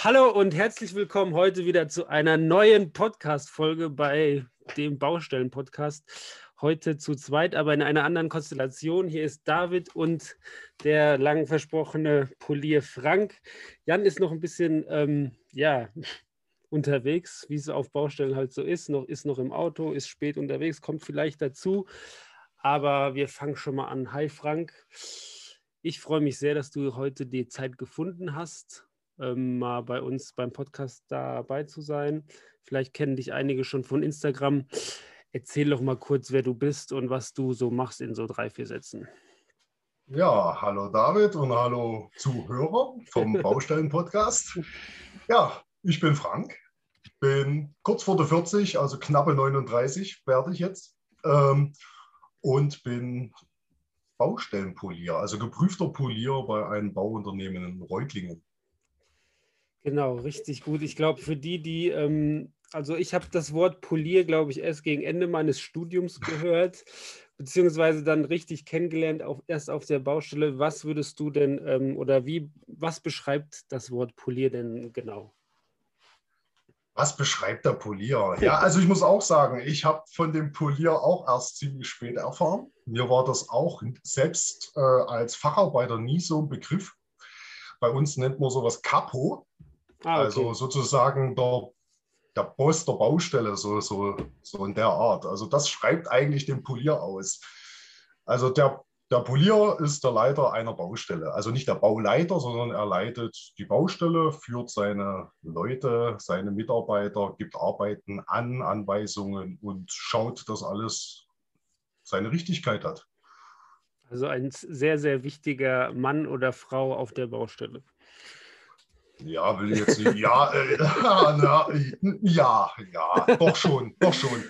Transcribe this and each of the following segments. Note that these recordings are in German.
Hallo und herzlich willkommen heute wieder zu einer neuen Podcast-Folge bei dem Baustellen-Podcast. Heute zu zweit, aber in einer anderen Konstellation. Hier ist David und der lang versprochene Polier Frank. Jan ist noch ein bisschen, ähm, ja, unterwegs, wie es auf Baustellen halt so ist. Noch, ist noch im Auto, ist spät unterwegs, kommt vielleicht dazu. Aber wir fangen schon mal an. Hi Frank. Ich freue mich sehr, dass du heute die Zeit gefunden hast ähm, mal bei uns beim Podcast dabei zu sein. Vielleicht kennen dich einige schon von Instagram. Erzähl doch mal kurz, wer du bist und was du so machst in so drei, vier Sätzen. Ja, hallo David und hallo Zuhörer vom Baustellen-Podcast. Ja, ich bin Frank, bin kurz vor der 40, also knappe 39 werde ich jetzt ähm, und bin Baustellenpolier, also geprüfter Polier bei einem Bauunternehmen in Reutlingen. Genau, richtig gut. Ich glaube, für die, die, ähm, also ich habe das Wort Polier, glaube ich, erst gegen Ende meines Studiums gehört, beziehungsweise dann richtig kennengelernt, auf, erst auf der Baustelle. Was würdest du denn ähm, oder wie, was beschreibt das Wort Polier denn genau? Was beschreibt der Polier? Ja, also ich muss auch sagen, ich habe von dem Polier auch erst ziemlich spät erfahren. Mir war das auch selbst äh, als Facharbeiter nie so ein Begriff. Bei uns nennt man sowas Capo. Ah, okay. Also sozusagen der, der Boss der Baustelle, so, so, so in der Art. Also das schreibt eigentlich den Polier aus. Also der, der Polier ist der Leiter einer Baustelle. Also nicht der Bauleiter, sondern er leitet die Baustelle, führt seine Leute, seine Mitarbeiter, gibt Arbeiten an, Anweisungen und schaut, dass alles seine Richtigkeit hat. Also ein sehr, sehr wichtiger Mann oder Frau auf der Baustelle. Ja, will ich jetzt nicht. Ja, äh, na, ja, ja, doch schon, doch schon.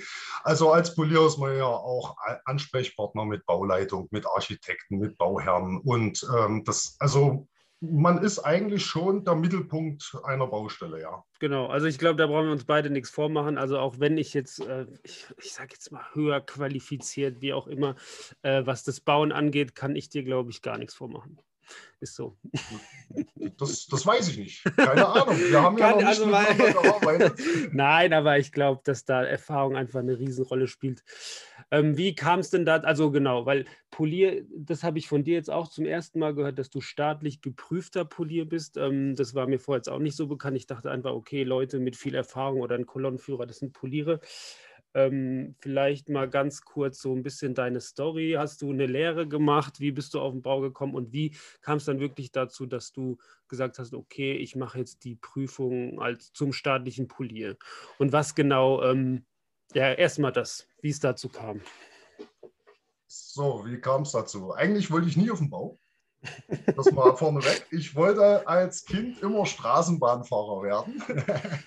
Also als Polier ist man ja auch Ansprechpartner mit Bauleitung, mit Architekten, mit Bauherren. Und ähm, das, also man ist eigentlich schon der Mittelpunkt einer Baustelle, ja. Genau, also ich glaube, da brauchen wir uns beide nichts vormachen. Also auch wenn ich jetzt, äh, ich, ich sage jetzt mal, höher qualifiziert, wie auch immer, äh, was das Bauen angeht, kann ich dir, glaube ich, gar nichts vormachen. Ist so. Das, das weiß ich nicht. Keine Ahnung. Wir haben ja noch also nicht mal, gearbeitet. Nein, aber ich glaube, dass da Erfahrung einfach eine Riesenrolle spielt. Ähm, wie kam es denn da? Also genau, weil Polier, das habe ich von dir jetzt auch zum ersten Mal gehört, dass du staatlich geprüfter Polier bist. Ähm, das war mir vorher jetzt auch nicht so bekannt. Ich dachte einfach, okay, Leute mit viel Erfahrung oder ein Kolonnenführer, das sind Poliere. Ähm, vielleicht mal ganz kurz so ein bisschen deine Story. Hast du eine Lehre gemacht? Wie bist du auf den Bau gekommen? Und wie kam es dann wirklich dazu, dass du gesagt hast, okay, ich mache jetzt die Prüfung als zum staatlichen Polier? Und was genau, ähm, ja, erstmal das, wie es dazu kam. So, wie kam es dazu? Eigentlich wollte ich nie auf den Bau. Das mal vorneweg. Ich wollte als Kind immer Straßenbahnfahrer werden.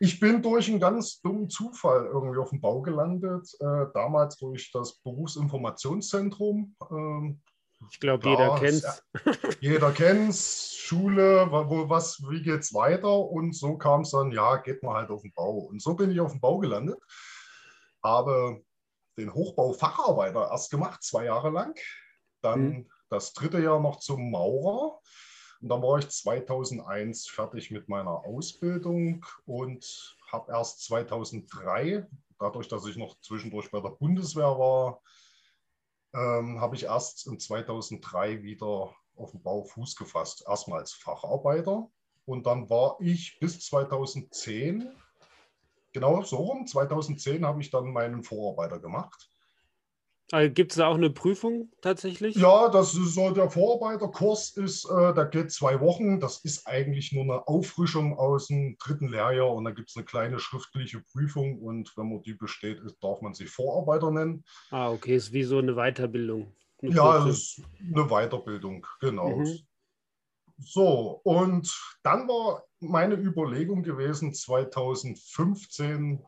Ich bin durch einen ganz dummen Zufall irgendwie auf dem Bau gelandet, äh, damals durch das Berufsinformationszentrum. Ähm, ich glaube, jeder kennt es. Jeder kennt es, Schule, wo, was, wie geht's weiter? Und so kam es dann, ja, geht man halt auf den Bau. Und so bin ich auf dem Bau gelandet. Habe den Hochbaufacharbeiter erst gemacht, zwei Jahre lang. Dann mhm. das dritte Jahr noch zum Maurer. Und dann war ich 2001 fertig mit meiner Ausbildung und habe erst 2003, dadurch, dass ich noch zwischendurch bei der Bundeswehr war, ähm, habe ich erst in 2003 wieder auf dem Bau Fuß gefasst. Erstmal als Facharbeiter und dann war ich bis 2010, genau so rum, 2010 habe ich dann meinen Vorarbeiter gemacht. Also Gibt es da auch eine Prüfung tatsächlich? Ja, das ist so der Vorarbeiterkurs ist, äh, der geht zwei Wochen. Das ist eigentlich nur eine Auffrischung aus dem dritten Lehrjahr und da gibt es eine kleine schriftliche Prüfung und wenn man die besteht, darf man sich Vorarbeiter nennen. Ah, okay, ist wie so eine Weiterbildung. Eine ja, es ist eine Weiterbildung, genau. Mhm. So, und dann war meine Überlegung gewesen, 2015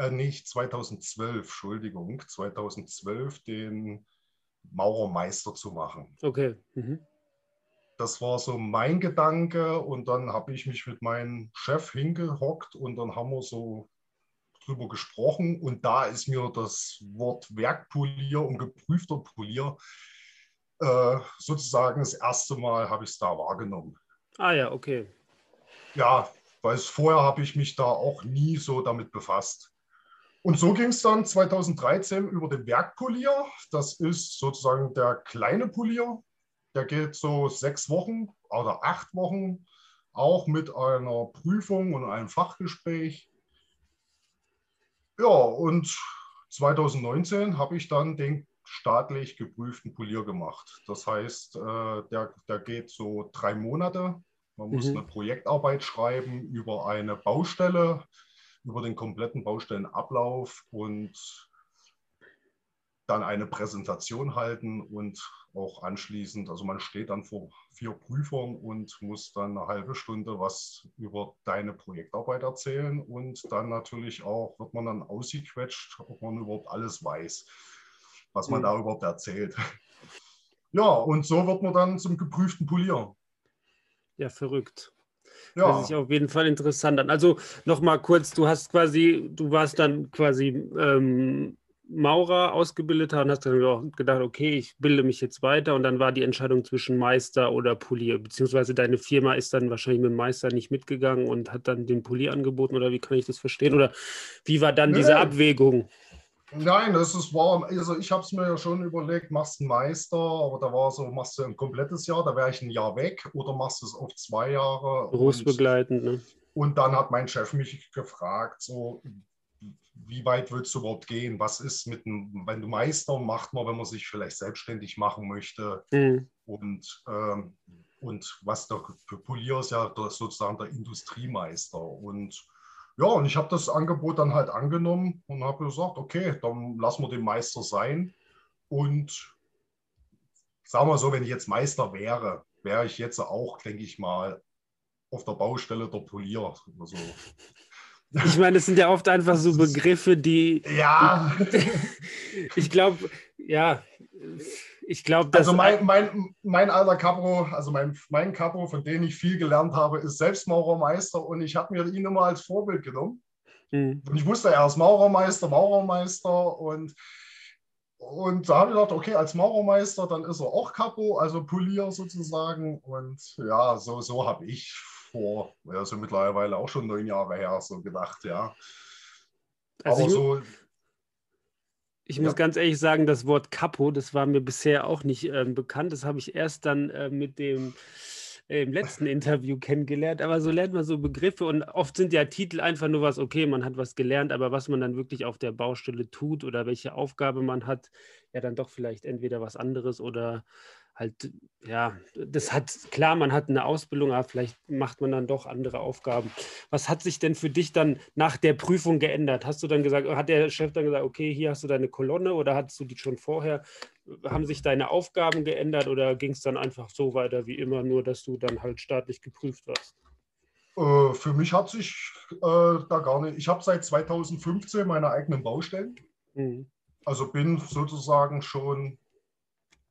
äh, nicht 2012, Entschuldigung, 2012 den Maurermeister zu machen. Okay. Mhm. Das war so mein Gedanke und dann habe ich mich mit meinem Chef hingehockt und dann haben wir so drüber gesprochen und da ist mir das Wort Werkpolier und geprüfter Polier äh, sozusagen das erste Mal habe ich es da wahrgenommen. Ah ja, okay. ja, weil vorher habe ich mich da auch nie so damit befasst. Und so ging es dann 2013 über den Werkpolier. Das ist sozusagen der kleine Polier. Der geht so sechs Wochen oder acht Wochen, auch mit einer Prüfung und einem Fachgespräch. Ja, und 2019 habe ich dann den staatlich geprüften Polier gemacht. Das heißt, äh, der, der geht so drei Monate. Man muss mhm. eine Projektarbeit schreiben über eine Baustelle, über den kompletten Baustellenablauf und dann eine Präsentation halten und auch anschließend, also man steht dann vor vier Prüfern und muss dann eine halbe Stunde was über deine Projektarbeit erzählen und dann natürlich auch wird man dann ausgequetscht, ob man überhaupt alles weiß, was man mhm. da überhaupt erzählt. Ja, und so wird man dann zum geprüften Polier. Ja, verrückt. Ja. Das ist auf jeden Fall interessant an. Also nochmal kurz, du hast quasi, du warst dann quasi ähm, Maurer ausgebildeter und hast dann gedacht, okay, ich bilde mich jetzt weiter und dann war die Entscheidung zwischen Meister oder Polier, beziehungsweise deine Firma ist dann wahrscheinlich mit dem Meister nicht mitgegangen und hat dann den Polier angeboten oder wie kann ich das verstehen oder wie war dann nee. diese Abwägung? Nein, das ist wahr. Also ich habe es mir ja schon überlegt, machst du einen Meister, aber da war so, machst du ein komplettes Jahr, da wäre ich ein Jahr weg oder machst du es auf zwei Jahre. Berufsbegleitend, und, ne? Und dann hat mein Chef mich gefragt, so, wie weit willst du überhaupt gehen? Was ist mit einem, wenn du Meister macht man, wenn man sich vielleicht selbstständig machen möchte? Mhm. Und, ähm, und was der Polier ist ja sozusagen der Industriemeister. Und ja, und ich habe das Angebot dann halt angenommen und habe gesagt, okay, dann lassen wir den Meister sein. Und sagen wir so, wenn ich jetzt Meister wäre, wäre ich jetzt auch, denke ich mal, auf der Baustelle der Polier. Also, ich meine, es sind ja oft einfach so Begriffe, die. Ja. ich glaube, ja. Ich glaube, Also mein, mein, mein alter Capo, also mein, mein Capo, von dem ich viel gelernt habe, ist selbst Maurermeister und ich habe mir ihn immer als Vorbild genommen. Mhm. Und ich wusste, er ist Maurermeister, Maurermeister und, und da habe ich gedacht, okay, als Maurermeister, dann ist er auch Capo, also Polier sozusagen. Und ja, so, so habe ich vor, also mittlerweile auch schon neun Jahre her, so gedacht, ja. Also Aber so. Ich ja. muss ganz ehrlich sagen, das Wort Capo, das war mir bisher auch nicht äh, bekannt. Das habe ich erst dann äh, mit dem äh, im letzten Interview kennengelernt. Aber so lernt man so Begriffe und oft sind ja Titel einfach nur was, okay, man hat was gelernt, aber was man dann wirklich auf der Baustelle tut oder welche Aufgabe man hat, ja dann doch vielleicht entweder was anderes oder halt, ja, das hat, klar, man hat eine Ausbildung, aber vielleicht macht man dann doch andere Aufgaben. Was hat sich denn für dich dann nach der Prüfung geändert? Hast du dann gesagt, hat der Chef dann gesagt, okay, hier hast du deine Kolonne oder hattest du die schon vorher? Haben sich deine Aufgaben geändert oder ging es dann einfach so weiter wie immer, nur dass du dann halt staatlich geprüft warst? Äh, für mich hat sich äh, da gar nicht. Ich habe seit 2015 meine eigenen Baustellen. Mhm. Also bin sozusagen schon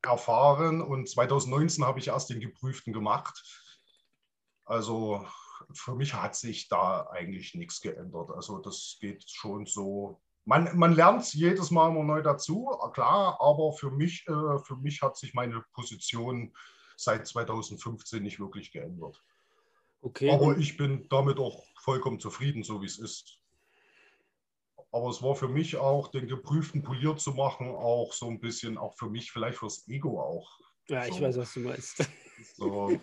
erfahren und 2019 habe ich erst den Geprüften gemacht. Also für mich hat sich da eigentlich nichts geändert. Also das geht schon so. Man, man lernt jedes Mal immer neu dazu, klar, aber für mich, äh, für mich hat sich meine Position seit 2015 nicht wirklich geändert. Okay. Aber ich bin damit auch vollkommen zufrieden, so wie es ist aber es war für mich auch, den geprüften poliert zu machen, auch so ein bisschen, auch für mich, vielleicht fürs Ego auch. Ja, so, ich weiß, was du meinst. So,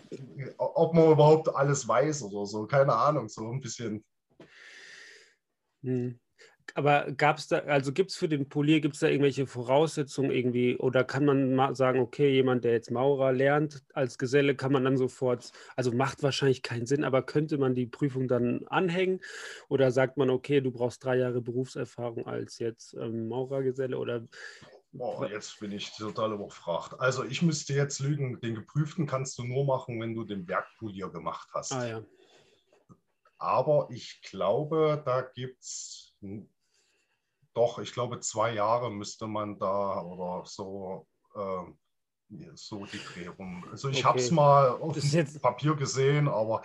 ob man überhaupt alles weiß oder so, keine Ahnung, so ein bisschen. Hm. Aber gab es da, also gibt es für den Polier, gibt es da irgendwelche Voraussetzungen irgendwie oder kann man mal sagen, okay, jemand, der jetzt Maurer lernt als Geselle, kann man dann sofort, also macht wahrscheinlich keinen Sinn, aber könnte man die Prüfung dann anhängen oder sagt man, okay, du brauchst drei Jahre Berufserfahrung als jetzt ähm, Maurergeselle oder Boah, jetzt bin ich total überfragt. Also ich müsste jetzt lügen, den Geprüften kannst du nur machen, wenn du den Werkpolier gemacht hast. Ah, ja. Aber ich glaube, da gibt es doch, ich glaube, zwei Jahre müsste man da oder so, äh, so die Dreh rum. Also ich okay. habe es mal auf dem Papier gesehen, aber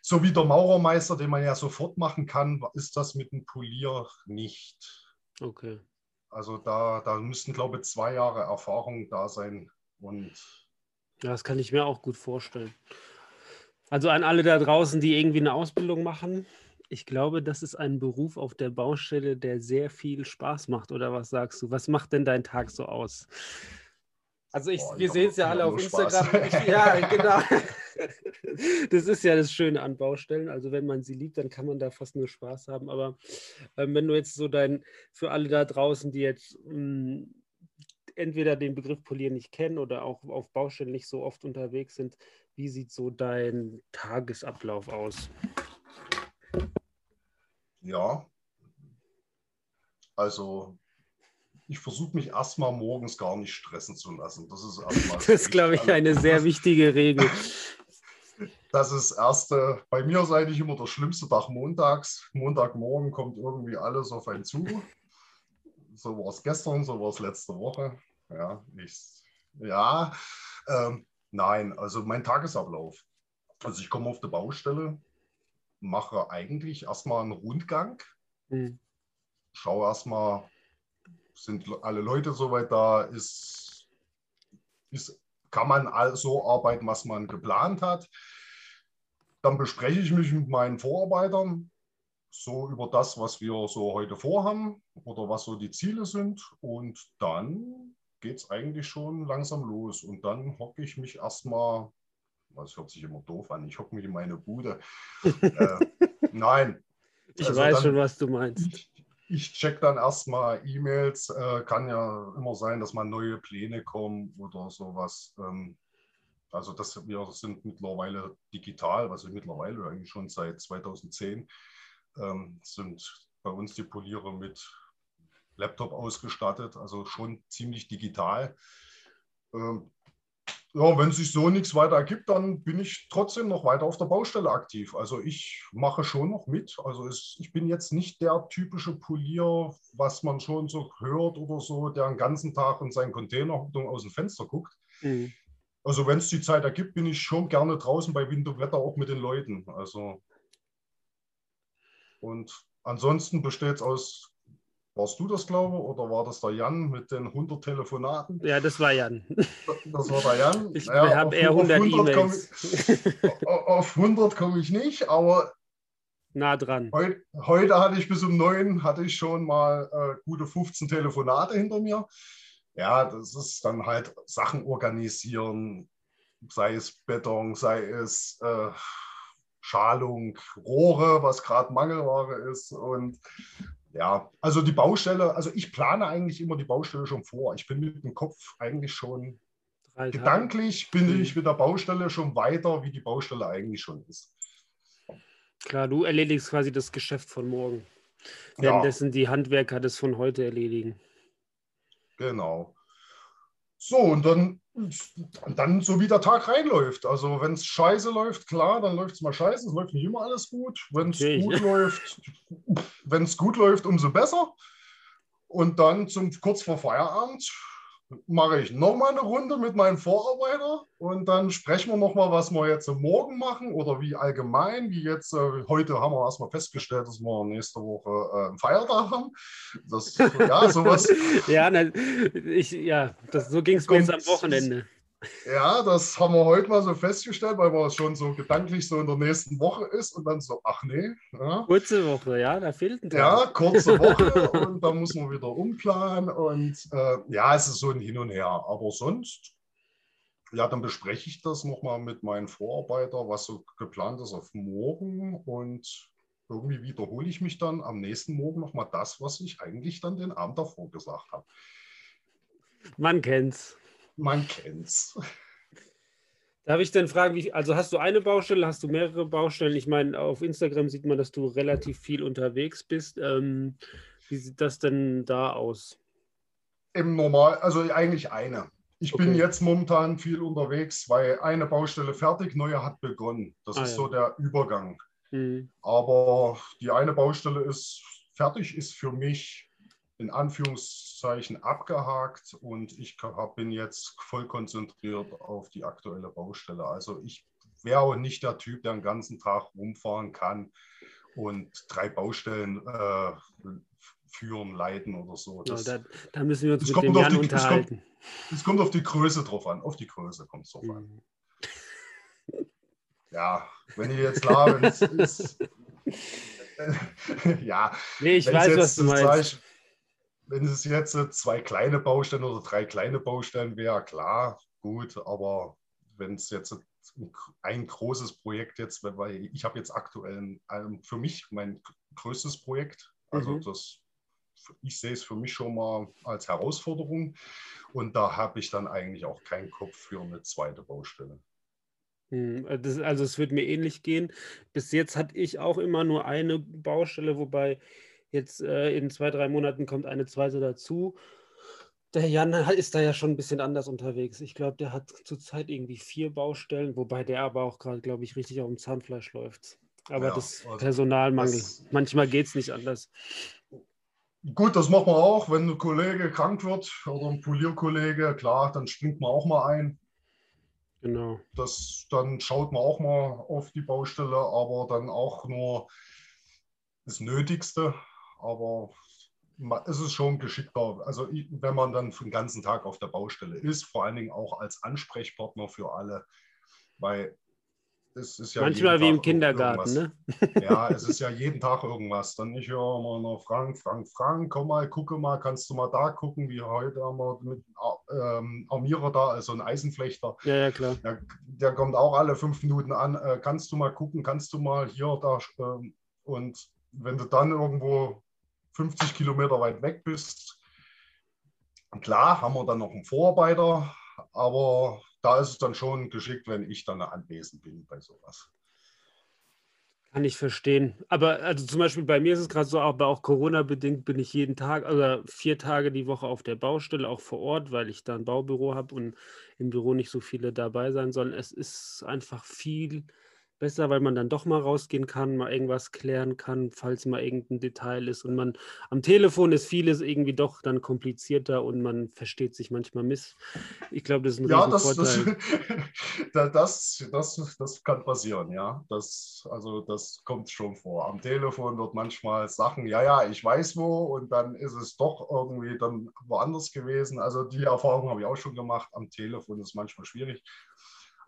so wie der Maurermeister, den man ja sofort machen kann, ist das mit dem Polier nicht. Okay. Also da, da müssten, glaube ich, zwei Jahre Erfahrung da sein. Und ja, das kann ich mir auch gut vorstellen. Also an alle da draußen, die irgendwie eine Ausbildung machen. Ich glaube, das ist ein Beruf auf der Baustelle, der sehr viel Spaß macht. Oder was sagst du? Was macht denn dein Tag so aus? Also ich, Boah, wir sehen es ja alle auf Instagram. Ich, ja, genau. Das ist ja das Schöne an Baustellen. Also wenn man sie liebt, dann kann man da fast nur Spaß haben. Aber ähm, wenn du jetzt so dein, für alle da draußen, die jetzt mh, hm, entweder den Begriff Polieren nicht kennen oder auch auf Baustellen nicht so oft unterwegs sind, wie sieht so dein Tagesablauf aus? Ja, also ich versuche mich erstmal morgens gar nicht stressen zu lassen. Das ist erstmal. Das ist, glaube ich, eine sehr wichtige Regel. Das ist erste. Bei mir ist eigentlich immer der schlimmste Tag montags. Montagmorgen kommt irgendwie alles auf einen zu. So war es gestern, so war es letzte Woche. Ja, ich, ja ähm, nein, also mein Tagesablauf. Also ich komme auf die Baustelle, mache eigentlich erstmal einen Rundgang, mhm. schaue erstmal, sind alle Leute soweit da, ist, ist, kann man so arbeiten, was man geplant hat. Dann bespreche ich mich mit meinen Vorarbeitern so über das, was wir so heute vorhaben oder was so die Ziele sind. Und dann geht es eigentlich schon langsam los. Und dann hocke ich mich erstmal, das hört sich immer doof an, ich hocke mich in meine Bude. äh, nein. Ich also weiß dann, schon, was du meinst. Ich, ich check dann erstmal E-Mails. Äh, kann ja immer sein, dass mal neue Pläne kommen oder sowas. Ähm, also das, wir sind mittlerweile digital, also mittlerweile eigentlich schon seit 2010, ähm, sind bei uns die Poliere mit Laptop ausgestattet, also schon ziemlich digital. Ähm, ja, wenn sich so nichts weiter ergibt, dann bin ich trotzdem noch weiter auf der Baustelle aktiv. Also ich mache schon noch mit. Also es, ich bin jetzt nicht der typische Polier, was man schon so hört oder so, der den ganzen Tag in seinen Container aus dem Fenster guckt. Mhm. Also wenn es die Zeit ergibt, bin ich schon gerne draußen bei Wind und Wetter auch mit den Leuten. Also und ansonsten besteht es aus warst du das, glaube ich, oder war das der Jan mit den 100 Telefonaten? Ja, das war Jan. Das war der Jan. Ich naja, habe eher 100 E-Mails. Auf 100 komme ich nicht, aber nah dran. Heut, heute hatte ich bis um 9 hatte ich schon mal äh, gute 15 Telefonate hinter mir. Ja, das ist dann halt Sachen organisieren, sei es Beton, sei es äh, Schalung, Rohre, was gerade Mangelware ist und ja, also die Baustelle, also ich plane eigentlich immer die Baustelle schon vor. Ich bin mit dem Kopf eigentlich schon Drei gedanklich, bin mhm. ich mit der Baustelle schon weiter, wie die Baustelle eigentlich schon ist. Klar, du erledigst quasi das Geschäft von morgen. Währenddessen ja. die Handwerker das von heute erledigen. Genau. So, und dann, dann so wie der Tag reinläuft. Also wenn es scheiße läuft, klar, dann läuft es mal scheiße. Es läuft nicht immer alles gut. Wenn es okay. gut läuft, wenn es gut läuft, umso besser. Und dann zum kurz vor Feierabend mache ich nochmal eine Runde mit meinem Vorarbeiter und dann sprechen wir nochmal, was wir jetzt morgen machen oder wie allgemein, wie jetzt, äh, heute haben wir erstmal festgestellt, dass wir nächste Woche äh, einen Feiertag haben. Das, ja, sowas. ja, na, ich, ja das, so ging es mir jetzt am Wochenende. Ja, das haben wir heute mal so festgestellt, weil man schon so gedanklich so in der nächsten Woche ist und dann so, ach nee. Ja. Kurze Woche, ja, da fehlt ein Tag. Ja, kurze Woche und dann muss man wieder umplanen und äh, ja, es ist so ein Hin und Her. Aber sonst, ja, dann bespreche ich das nochmal mit meinen Vorarbeiter, was so geplant ist auf morgen und irgendwie wiederhole ich mich dann am nächsten Morgen nochmal das, was ich eigentlich dann den Abend davor gesagt habe. Man kennt's. Man kennt's. Darf ich denn fragen, wie, also hast du eine Baustelle, hast du mehrere Baustellen? Ich meine, auf Instagram sieht man, dass du relativ viel unterwegs bist. Ähm, wie sieht das denn da aus? Im Normal, also eigentlich eine. Ich okay. bin jetzt momentan viel unterwegs, weil eine Baustelle fertig, neue hat begonnen. Das ah, ist ja. so der Übergang. Mhm. Aber die eine Baustelle ist fertig, ist für mich in Anführungszeichen abgehakt und ich bin jetzt voll konzentriert auf die aktuelle Baustelle. Also ich wäre nicht der Typ, der den ganzen Tag rumfahren kann und drei Baustellen äh, führen, leiten oder so. Das, ja, da, da, müssen wir uns mit dem Jan die, unterhalten. Es kommt, es kommt, auf die Größe drauf an. Auf die Größe kommt es drauf mhm. an. ja, wenn ich jetzt wenn es ist, ja. Nee, ich weiß, was du meinst. Wenn es jetzt zwei kleine Baustellen oder drei kleine Baustellen wäre, klar, gut, aber wenn es jetzt ein großes Projekt jetzt, weil ich habe jetzt aktuell für mich mein größtes Projekt, also mhm. das ich sehe es für mich schon mal als Herausforderung und da habe ich dann eigentlich auch keinen Kopf für eine zweite Baustelle. Hm, äh, das, also es wird mir ähnlich gehen. Bis jetzt hatte ich auch immer nur eine Baustelle, wobei jetzt äh, in zwei, drei Monaten kommt eine zweite dazu. Der Jan ist da ja schon ein bisschen anders unterwegs. Ich glaube, der hat zurzeit irgendwie vier Baustellen, wobei der aber auch gerade, glaube ich, richtig auf dem Zahnfleisch läuft. Aber ja, das Personalmangel. Das, Manchmal geht es nicht anders. Gut, das macht man auch, wenn ein Kollege krank wird oder ein Polierkollege, klar, dann springt man auch mal ein. Genau. Das, dann schaut man auch mal auf die Baustelle, aber dann auch nur das Nötigste. Aber es ist schon geschickter, also wenn man dann den ganzen Tag auf der Baustelle ist, vor allen Dingen auch als Ansprechpartner für alle, weil ja Manchmal wie im Kindergarten, ne? Ja, es ist ja jeden Tag irgendwas. Dann ich höre immer noch Frank, Frank, Frank, komm mal, gucke mal, kannst du mal da gucken, wie heute haben wir mit ähm, Armierer da, also ein Eisenflechter. Ja, ja, klar. Der, der kommt auch alle fünf Minuten an. Äh, kannst du mal gucken, kannst du mal hier, da. Äh, und wenn du dann irgendwo 50 Kilometer weit weg bist, klar, haben wir dann noch einen Vorarbeiter, aber da ist es dann schon geschickt, wenn ich dann anwesend bin bei sowas. Kann ich verstehen. Aber also zum Beispiel bei mir ist es gerade so, aber auch Corona-bedingt bin ich jeden Tag, also vier Tage die Woche auf der Baustelle, auch vor Ort, weil ich da ein Baubüro habe und im Büro nicht so viele dabei sein sollen. Es ist einfach viel besser, weil man dann doch mal rausgehen kann, mal irgendwas klären kann, falls mal irgendein Detail ist. Und man am Telefon ist vieles irgendwie doch dann komplizierter und man versteht sich manchmal miss. Ich glaube, das ist ein ja, das, Vorteil. Das, das, das, das, kann passieren, ja. Das, also das kommt schon vor. Am Telefon wird manchmal Sachen, ja, ja, ich weiß wo, und dann ist es doch irgendwie dann woanders gewesen. Also die Erfahrung habe ich auch schon gemacht. Am Telefon ist es manchmal schwierig.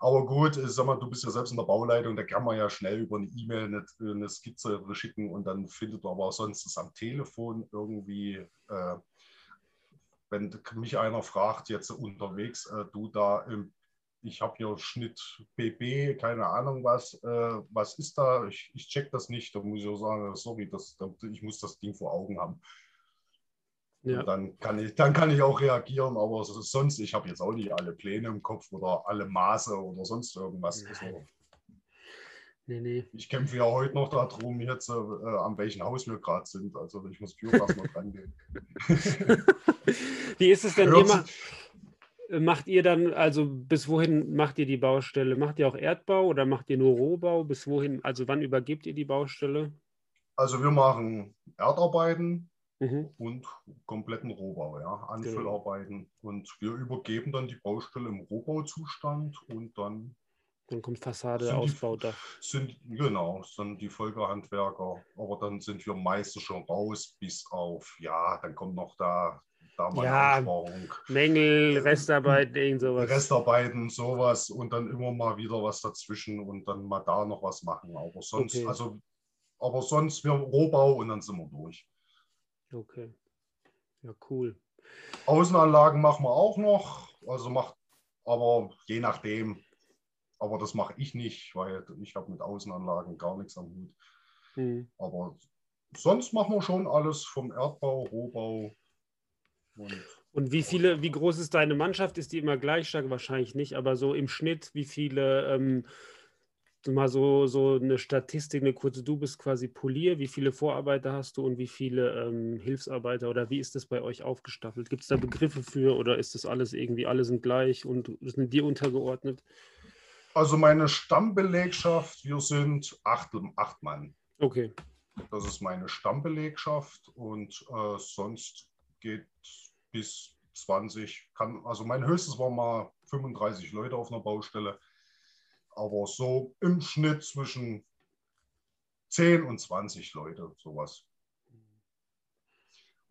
Aber gut, sag mal, du bist ja selbst in der Bauleitung, da kann man ja schnell über eine E-Mail eine, eine, Skizze schicken und dann findet man aber sonst das am Telefon irgendwie, äh, wenn mich einer fragt, jetzt unterwegs, äh, du da, ich habe hier Schnitt BB, keine Ahnung was, äh, was ist da, ich, ich check das nicht, da muss ich auch sagen, sorry, das, ich muss das Ding vor Augen haben. Ja. dann, kann ich, dann kann ich auch reagieren, aber sonst, ich habe jetzt auch nicht alle Pläne im Kopf oder alle Maße oder sonst irgendwas. Also, nee, nee. Ich kämpfe ja heute noch darum, jetzt äh, an welchem Haus wir gerade sind. Also ich muss Biogas noch rangehen. Wie ist es denn immer? Macht ihr dann, also bis wohin macht ihr die Baustelle? Macht ihr auch Erdbau oder macht ihr nur Rohbau? Bis wohin, also wann übergebt ihr die Baustelle? Also wir machen Erdarbeiten, mhm. und kompletten Rohbau, ja, Anfüllarbeiten. Genau. Und wir übergeben dann die Baustelle im Rohbauzustand und dann. Dann kommt Fassade, Ausbau, Dach. Sind, genau, sind die Folgehandwerker. Aber dann sind wir meistens schon raus, bis auf, ja, dann kommt noch da da mal ja, Mängel, Restarbeiten, irgend sowas. Restarbeiten, sowas und dann immer mal wieder was dazwischen und dann mal da noch was machen. Aber sonst, okay. also, aber sonst wir Rohbau und dann sind wir durch. Okay. Ja, cool. Außenanlagen machen wir auch noch. Also macht, aber je nachdem. Aber das mache ich nicht, weil ich habe mit Außenanlagen gar nichts am Hut. Hm. Aber sonst machen wir schon alles vom Erdbau, Rohbau. Und, und wie viele, wie groß ist deine Mannschaft? Ist die immer gleich stark? Wahrscheinlich nicht, aber so im Schnitt, wie viele ähm, mal so, so eine Statistik, eine kurze, du bist quasi Polier, wie viele Vorarbeiter hast du und wie viele ähm, Hilfsarbeiter oder wie ist das bei euch aufgestaffelt? Gibt es da Begriffe für oder ist das alles irgendwie, alle sind gleich und sind dir untergeordnet? Also meine Stammbelegschaft, wir sind acht, acht Mann. Okay. Das ist meine Stammbelegschaft und äh, sonst geht bis 20, kann, also mein höchstes war mal 35 Leute auf einer Baustelle aber so im Schnitt zwischen 10 und 20 Leute, sowas.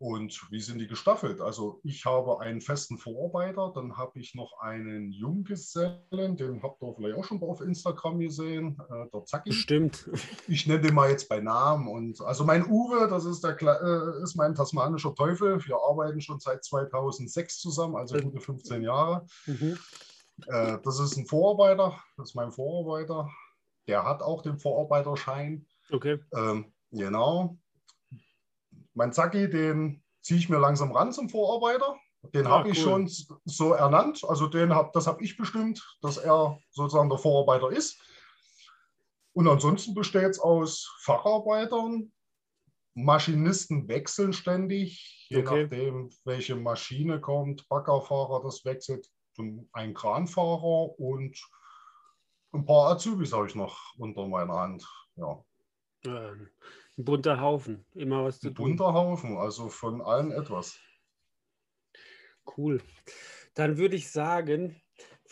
Und wie sind die gestaffelt? Also ich habe einen festen Vorarbeiter, dann habe ich noch einen Junggesellen, den habt ihr vielleicht auch schon auf Instagram gesehen, äh, der Zacki. Stimmt. Ich nenne den mal jetzt bei Namen. Und also mein Uwe, das ist, der, äh, ist mein tasmanischer Teufel. Wir arbeiten schon seit 2006 zusammen, also gute 15 Jahre. Mhm. Äh, das ist ein Vorarbeiter, das ist mein Vorarbeiter. Der hat auch den Vorarbeiterschein. Okay. Ähm, genau. Mein Zacki, den ziehe ich mir langsam ran zum Vorarbeiter. Den ah, habe ich cool. schon so ernannt. Also den hab, das habe ich bestimmt, dass er sozusagen der Vorarbeiter ist. Und ansonsten besteht es aus Facharbeitern. Maschinisten wechseln ständig, je okay. nachdem, welche Maschine kommt. Baggerfahrer, das wechselt. Ein Kranfahrer und ein paar Azubis habe ich noch unter meiner Hand. Ja. Ein bunter Haufen, immer was zu ein tun. Bunter Haufen, also von allen etwas. Cool. Dann würde ich sagen,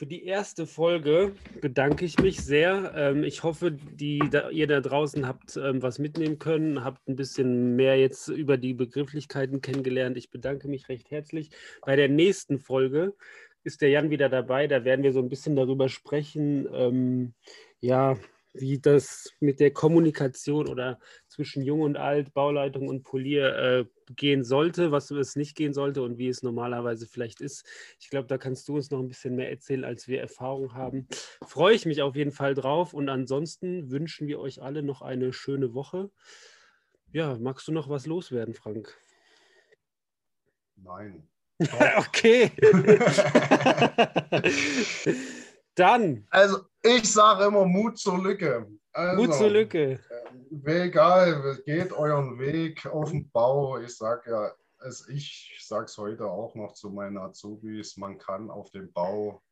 für die erste Folge bedanke ich mich sehr. Ähm, ich hoffe, die, ihr da draußen habt ähm, was mitnehmen können, habt ein bisschen mehr jetzt über die Begrifflichkeiten kennengelernt. Ich bedanke mich recht herzlich. Bei der nächsten Folge ist der Jan wieder dabei. Da werden wir so ein bisschen darüber sprechen. Ähm, ja, wie das mit der Kommunikation oder zwischen Jung und Alt, Bauleitung und Polier äh, gehen sollte, was es nicht gehen sollte und wie es normalerweise vielleicht ist. Ich glaube, da kannst du uns noch ein bisschen mehr erzählen, als wir Erfahrung haben. Freue ich mich auf jeden Fall drauf und ansonsten wünschen wir euch alle noch eine schöne Woche. Ja, magst du noch was loswerden, Frank? Nein. okay. Dann. Also, ich sage immer Mut zur Lücke. Also, Mut zur Lücke. Äh, egal, geht euren Weg auf den Bau. Ich sage ja, also ich sage es heute auch noch zu meinen Azubis, man kann auf dem Bau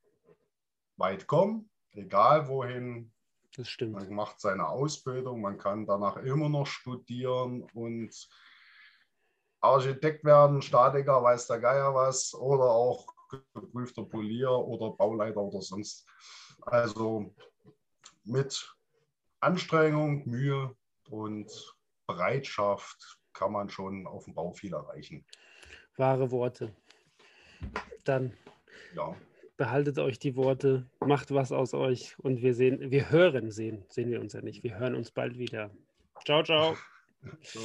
weit kommen, egal wohin. Das stimmt. Man macht seine Ausbildung, man kann danach immer noch studieren und Architekt werden, Statiker, weiß der Geier was, oder auch geprüfter Polier oder Bauleiter oder sonst. Also mit Anstrengung, Mühe und Bereitschaft kann man schon auf dem Bau viel erreichen. Wahre Worte. Dann ja. behaltet euch die Worte, macht was aus euch und wir sehen, wir hören, sehen, sehen wir uns ja nicht. Wir hören uns bald wieder. Ciao, ciao. ciao.